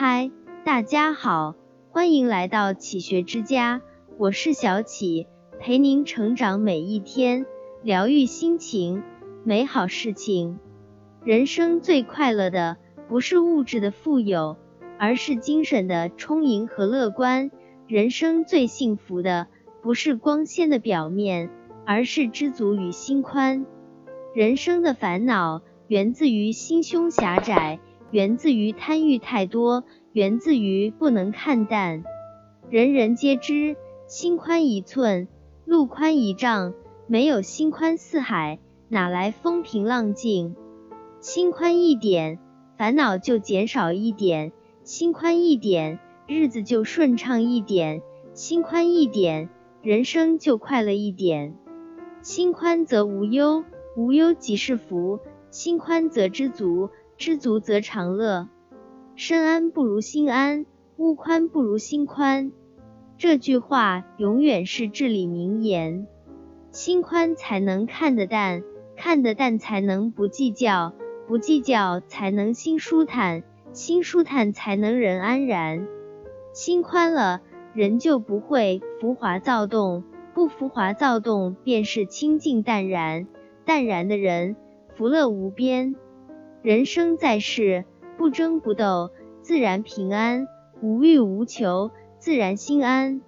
嗨，大家好，欢迎来到启学之家，我是小启，陪您成长每一天，疗愈心情，美好事情。人生最快乐的不是物质的富有，而是精神的充盈和乐观。人生最幸福的不是光鲜的表面，而是知足与心宽。人生的烦恼源自于心胸狭窄。源自于贪欲太多，源自于不能看淡。人人皆知，心宽一寸，路宽一丈。没有心宽似海，哪来风平浪静？心宽一点，烦恼就减少一点；心宽一点，日子就顺畅一点；心宽一点，人生就快乐一点。心宽则无忧，无忧即是福；心宽则知足。知足则常乐，身安不如心安，屋宽不如心宽。这句话永远是至理名言。心宽才能看得淡，看得淡才能不计较，不计较才能心舒坦，心舒坦才能人安然。心宽了，人就不会浮华躁动，不浮华躁动便是清净淡然，淡然的人福乐无边。人生在世，不争不斗，自然平安；无欲无求，自然心安。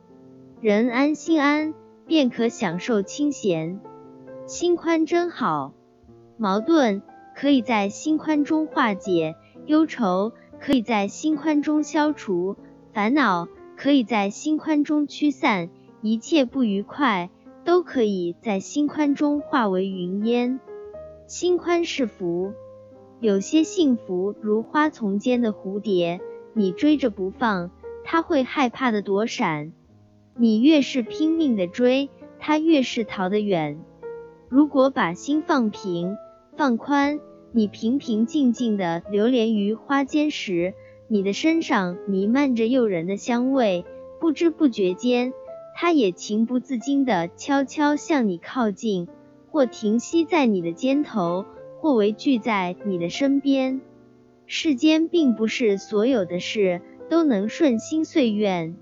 人安心安，便可享受清闲。心宽真好，矛盾可以在心宽中化解，忧愁可以在心宽中消除，烦恼可以在心宽中驱散，一切不愉快都可以在心宽中化为云烟。心宽是福。有些幸福如花丛间的蝴蝶，你追着不放，它会害怕的躲闪；你越是拼命的追，它越是逃得远。如果把心放平、放宽，你平平静静的流连于花间时，你的身上弥漫着诱人的香味，不知不觉间，它也情不自禁的悄悄向你靠近，或停息在你的肩头。或为聚在你的身边。世间并不是所有的事都能顺心遂愿，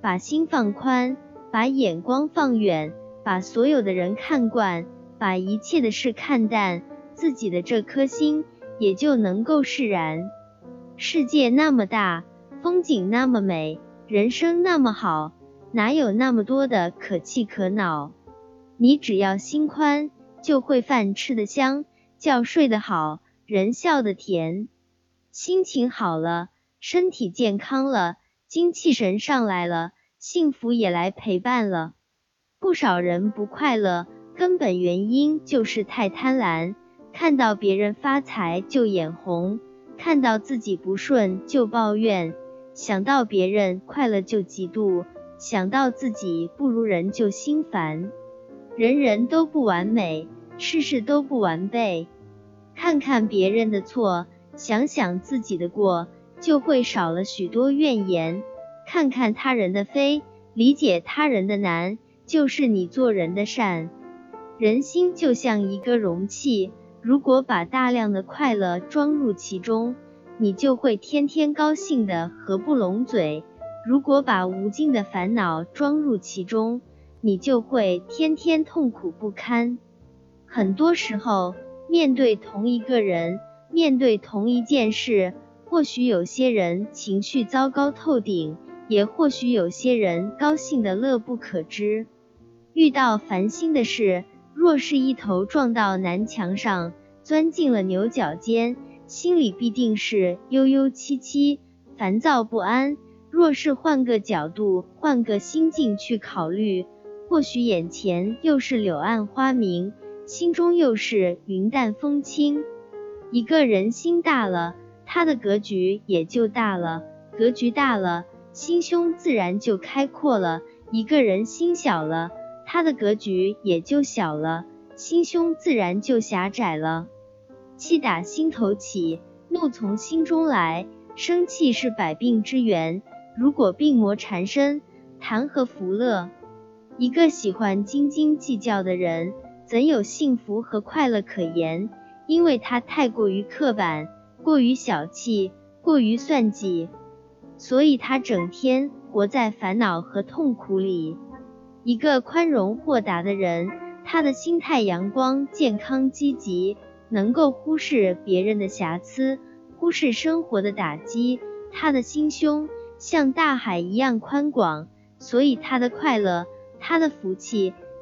把心放宽，把眼光放远，把所有的人看惯，把一切的事看淡，自己的这颗心也就能够释然。世界那么大，风景那么美，人生那么好，哪有那么多的可气可恼？你只要心宽，就会饭吃得香。觉睡得好，人笑得甜，心情好了，身体健康了，精气神上来了，幸福也来陪伴了。不少人不快乐，根本原因就是太贪婪，看到别人发财就眼红，看到自己不顺就抱怨，想到别人快乐就嫉妒，想到自己不如人就心烦。人人都不完美。事事都不完备，看看别人的错，想想自己的过，就会少了许多怨言；看看他人的非，理解他人的难，就是你做人的善。人心就像一个容器，如果把大量的快乐装入其中，你就会天天高兴的合不拢嘴；如果把无尽的烦恼装入其中，你就会天天痛苦不堪。很多时候，面对同一个人，面对同一件事，或许有些人情绪糟糕透顶，也或许有些人高兴的乐不可支。遇到烦心的事，若是一头撞到南墙上，钻进了牛角尖，心里必定是悠悠戚戚，烦躁不安。若是换个角度，换个心境去考虑，或许眼前又是柳暗花明。心中又是云淡风轻。一个人心大了，他的格局也就大了，格局大了，心胸自然就开阔了。一个人心小了，他的格局也就小了，心胸自然就狭窄了。气打心头起，怒从心中来，生气是百病之源。如果病魔缠身，谈何福乐？一个喜欢斤斤计较的人。怎有幸福和快乐可言？因为他太过于刻板，过于小气，过于算计。所以他整天活在烦恼和痛苦里。一个宽容豁达的人，他的心态阳光、健康、积极，能够忽视别人的瑕疵，忽视生活的打击。他的心胸像大海一样宽广，所以他的快乐、他的福气，